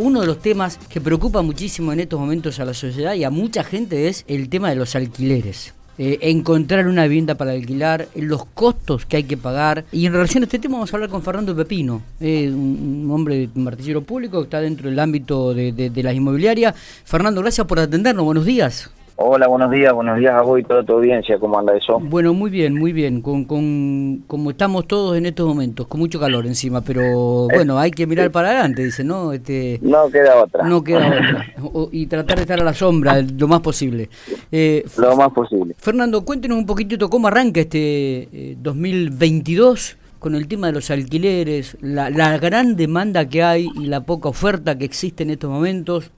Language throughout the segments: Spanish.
Uno de los temas que preocupa muchísimo en estos momentos a la sociedad y a mucha gente es el tema de los alquileres. Eh, encontrar una vivienda para alquilar, los costos que hay que pagar. Y en relación a este tema vamos a hablar con Fernando Pepino, eh, un, hombre martillero público que está dentro del ámbito de, de las inmobiliarias. Fernando, gracias por atendernos, buenos días. Hola, buenos días, buenos días a vos y toda tu audiencia, ¿cómo anda eso? Bueno, muy bien, muy bien, con, con como estamos todos en estos momentos, con mucho calor encima, pero bueno, hay que mirar para adelante, dice, ¿no? Este, no queda otra. No queda otra, y tratar de estar a la sombra lo más posible. Eh, lo más posible. Fernando, cuéntenos un poquitito cómo arranca este 2022 eh, con el tema de los alquileres, la, la gran demanda que hay y la poca oferta que existe en estos momentos,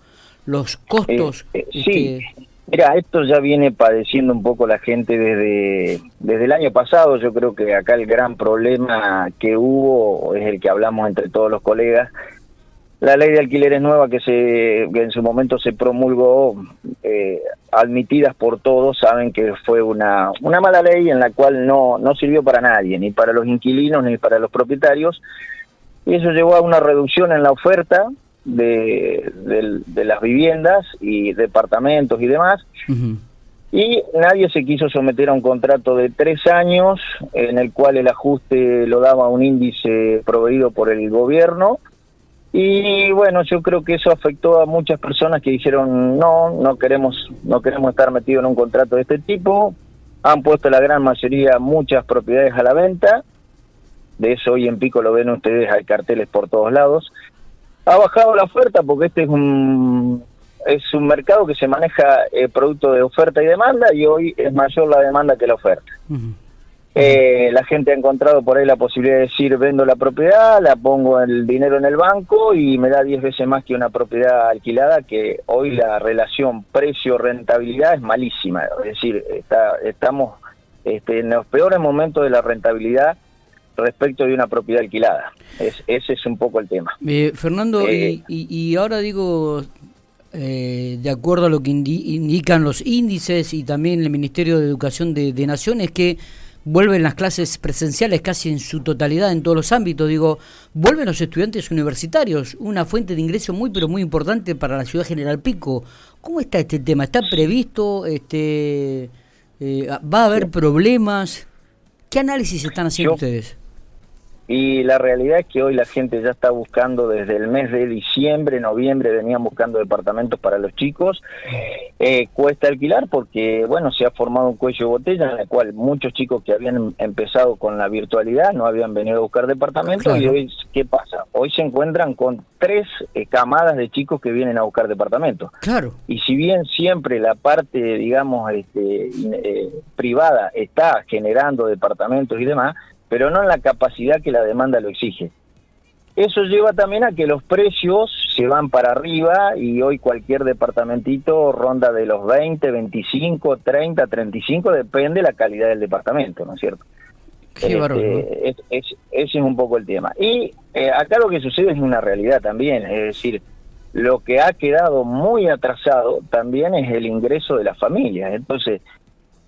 los costos. Eh, sí. Mira, esto ya viene padeciendo un poco la gente desde, desde el año pasado. Yo creo que acá el gran problema que hubo es el que hablamos entre todos los colegas. La ley de alquileres nueva que, se, en su momento se promulgó, eh, admitidas por todos, saben que fue una, una mala ley en la cual no, no sirvió para nadie, ni para los inquilinos ni para los propietarios. Y eso llevó a una reducción en la oferta, de, de, las viviendas y departamentos y demás. Y nadie se quiso someter a un contrato de tres años en el cual el ajuste lo daba un índice proveído por el gobierno. Y bueno, yo creo que eso afectó a muchas personas que dijeron no, no queremos, no queremos estar metidos en un contrato de este tipo. Han puesto la gran mayoría muchas propiedades a la venta. De eso hoy en Pico lo ven ustedes, hay carteles por todos lados ha bajado la oferta porque este es un es un mercado que se maneja eh, producto de oferta y demanda y hoy es mayor la demanda que la oferta. Eh, la gente ha encontrado por ahí la posibilidad de decir vendo la propiedad, la pongo el dinero en el banco y me da 10 veces más que una propiedad alquilada que hoy la relación precio-rentabilidad es malísima. Es decir, está, estamos este, en los peores momentos de la rentabilidad respecto de una propiedad alquilada. Es, ese es un poco el tema. Eh, Fernando, y, y, ahora digo, eh, de acuerdo a lo que indican los índices y también el Ministerio de Educación de, de Naciones, que vuelven las clases presenciales casi en su totalidad en todos los ámbitos, digo, vuelven los estudiantes universitarios, una fuente de ingreso muy pero muy importante para la ciudad General Pico. ¿Cómo está este tema? ¿Está previsto? Este, eh, ¿Va a haber problemas? ¿Qué análisis están haciendo ustedes? Y la realidad es que hoy la gente ya está buscando desde el mes de diciembre, noviembre, venían buscando departamentos para los chicos. Eh, cuesta alquilar porque, bueno, se ha formado un cuello de botella en el cual muchos chicos que habían empezado con la virtualidad no habían venido a buscar departamentos y hoy, ¿qué pasa? Hoy se encuentran con tres eh, camadas de chicos que vienen a buscar departamentos. Claro. Y si bien siempre la parte, digamos, este, eh, privada está generando departamentos y demás, pero no en la capacidad que la demanda lo exige. Eso lleva también a que los precios se van para arriba y hoy cualquier departamentito ronda de los 20, 25, 30, 35, depende de la calidad del departamento, ¿no es cierto? Qué este, ese es un poco el tema. Y eh, acá lo que sucede es una realidad también, es decir, lo que ha quedado muy atrasado también es el ingreso de las familias. Entonces,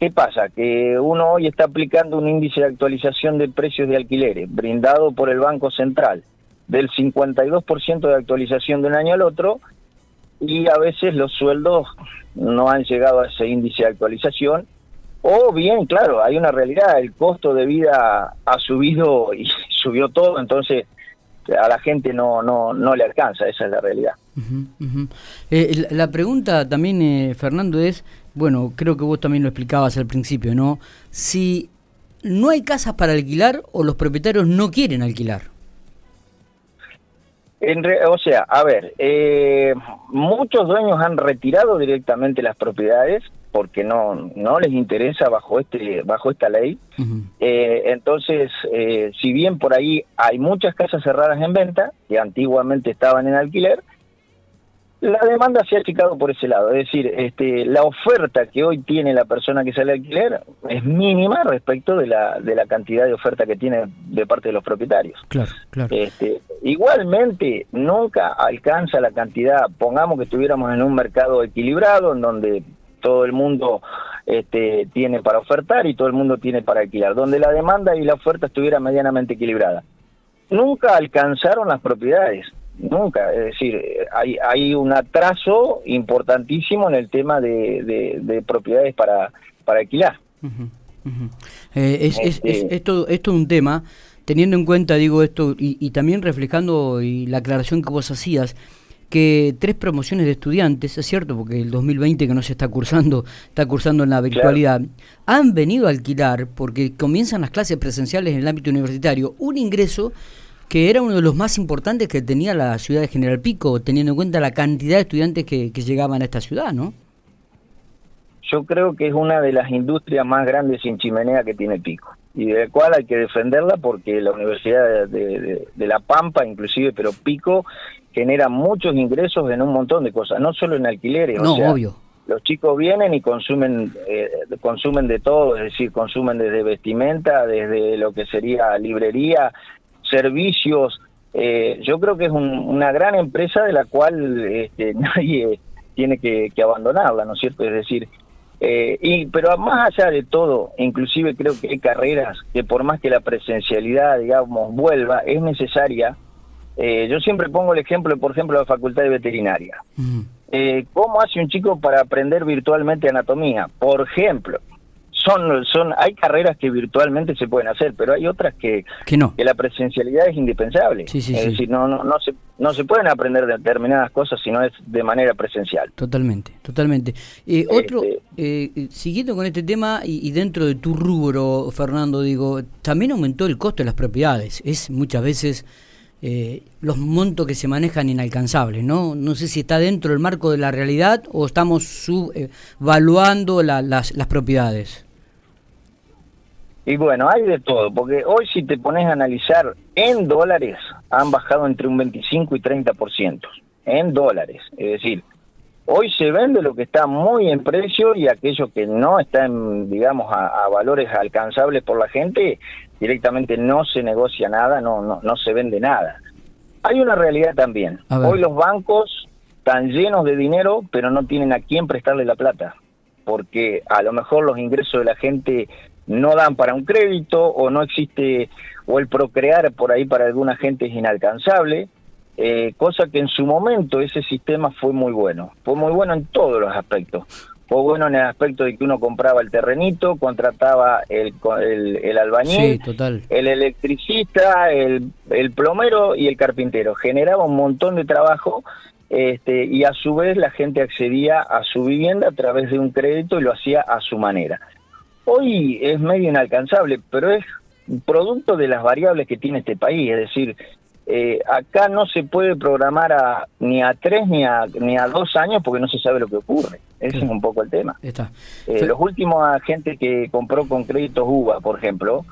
¿Qué pasa? Que uno hoy está aplicando un índice de actualización de precios de alquileres brindado por el Banco Central del 52% de actualización de un año al otro y a veces los sueldos no han llegado a ese índice de actualización o bien, claro, hay una realidad, el costo de vida ha subido y subió todo, entonces a la gente no, no, no le alcanza, esa es la realidad. Eh, la pregunta también, eh, Fernando, es, bueno, creo que vos también lo explicabas al principio, ¿no? Si no hay casas para alquilar o los propietarios no quieren alquilar. o sea, a ver, eh, muchos dueños han retirado directamente las propiedades porque no no les interesa bajo este bajo esta ley. Eh, entonces, eh, si bien por ahí hay muchas casas cerradas en venta que antiguamente estaban en alquiler, la demanda se ha achicado por ese lado, es decir, este, la oferta que hoy tiene la persona que sale a alquiler es mínima respecto de la, de la cantidad de oferta que tiene de parte de los propietarios. Claro, claro. Este, igualmente, nunca alcanza la cantidad, pongamos que estuviéramos en un mercado equilibrado, en donde todo el mundo este, tiene para ofertar y todo el mundo tiene para alquilar, donde la demanda y la oferta estuviera medianamente equilibrada. Nunca alcanzaron las propiedades nunca. Es decir, hay, hay un atraso importantísimo en el tema de, de, propiedades para, para alquilar. Eh, es, es, este esto, esto es un tema, teniendo en cuenta, digo esto, y, y también reflejando y la aclaración que vos hacías, que tres promociones de estudiantes, es cierto, porque el 2020 que no se está cursando, está cursando en la virtualidad, han venido a alquilar, porque comienzan las clases presenciales en el ámbito universitario, un ingreso que era uno de los más importantes que tenía la ciudad de General Pico, teniendo en cuenta la cantidad de estudiantes que, llegaban a esta ciudad, ¿no? Yo creo que es una de las industrias más grandes sin chimenea que tiene Pico y de la cual hay que defenderla porque la Universidad de, La Pampa, inclusive, pero Pico, genera muchos ingresos en un montón de cosas, no solo en alquileres. No, obvio. Los chicos vienen y consumen, eh, consumen de todo, es decir, consumen desde vestimenta, desde lo que sería librería, servicios. Eh, yo creo que es una gran empresa de la cual este, nadie tiene que, que abandonarla, ¿no es cierto? Es decir, eh, y, pero más allá de todo, inclusive creo que hay carreras que por más que la presencialidad, digamos, vuelva, es necesaria. Eh, yo siempre pongo el ejemplo, por ejemplo, de la Facultad de Veterinaria. Eh, ¿Cómo hace un chico para aprender virtualmente anatomía? Por ejemplo, son, son, hay carreras que virtualmente se pueden hacer, pero hay otras que, que, no. que la presencialidad es indispensable. es decir, no, no, no, se, no se pueden aprender determinadas cosas si no es de manera presencial. Totalmente, totalmente. Eh, otro, este eh, siguiendo con este tema y, dentro de tu rubro, Fernando, digo, también aumentó el costo de las propiedades. Es muchas veces... Eh, los montos que se manejan inalcanzables, ¿no? No sé si está dentro del marco de la realidad o estamos subvaluando las, las propiedades. Y bueno, hay de todo, porque hoy si te pones a analizar en dólares, han bajado entre un 25 y 30%, en dólares. Es decir, hoy se vende lo que está muy en precio y aquello que no está, en, digamos, a, valores alcanzables por la gente, directamente no se negocia nada, no, no, no se vende nada. Hay una realidad también. Hoy los bancos están llenos de dinero, pero no tienen a quién prestarle la plata, porque a lo mejor los ingresos de la gente no dan para un crédito o no existe, o el procrear por ahí para alguna gente es inalcanzable, eh, cosa que en su momento ese sistema fue muy bueno, fue muy bueno en todos los aspectos. Fue bueno en el aspecto de que uno compraba el terrenito, contrataba el, el, albañil, el electricista, el, el plomero y el carpintero. Generaba un montón de trabajo este, y a su vez la gente accedía a su vivienda a través de un crédito y lo hacía a su manera hoy es medio inalcanzable, pero es producto de las variables que tiene este país, es decir, eh, acá no se puede programar a, ni a tres ni a, ni a dos años porque no se sabe lo que ocurre. Ese es un poco el tema. Está. Eh, los últimos agentes que compró con créditos UVA, por ejemplo,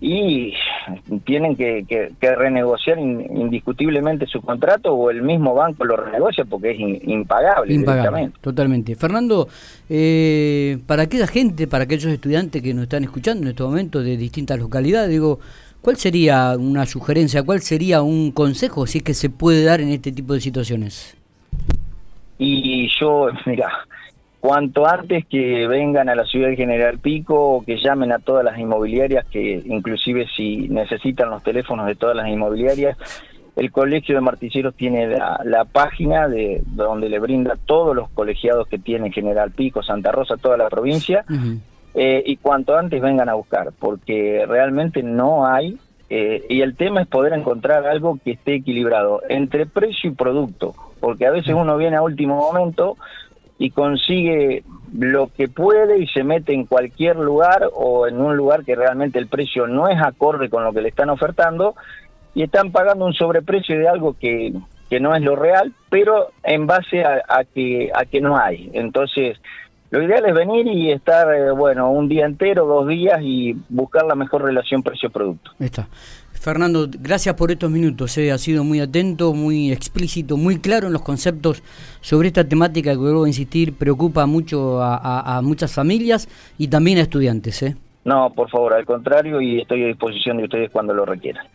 y tienen que, que, renegociar indiscutiblemente su contrato o el mismo banco lo renegocia porque es impagable. Impagable, totalmente. Fernando, eh, para aquella gente, para aquellos estudiantes que nos están escuchando en este momento de distintas localidades, digo, ¿cuál sería una sugerencia, cuál sería un consejo si es que se puede dar en este tipo de situaciones? Y yo, mira, cuanto antes que vengan a la ciudad de General Pico o que llamen a todas las inmobiliarias, que inclusive si necesitan los teléfonos de todas las inmobiliarias, el Colegio de Martilleros tiene la, página de donde le brinda todos los colegiados que tiene General Pico, Santa Rosa, toda la provincia, eh, y cuanto antes vengan a buscar, porque realmente no hay, eh, y el tema es poder encontrar algo que esté equilibrado entre precio y producto, porque a veces uno viene a último momento y consigue lo que puede y se mete en cualquier lugar o en un lugar que realmente el precio no es acorde con lo que le están ofertando y están pagando un sobreprecio de algo que, que no es lo real, pero en base a, que, a que no hay. Entonces, lo ideal es venir y estar, eh, bueno, un día entero, dos días y buscar la mejor relación precio-producto. Está. Fernando, gracias por estos minutos. Eh. Ha sido muy atento, muy explícito, muy claro en los conceptos sobre esta temática que, vuelvo a insistir, preocupa mucho a, muchas familias y también a estudiantes. ¿eh? No, por favor, al contrario, y estoy a disposición de ustedes cuando lo requieran.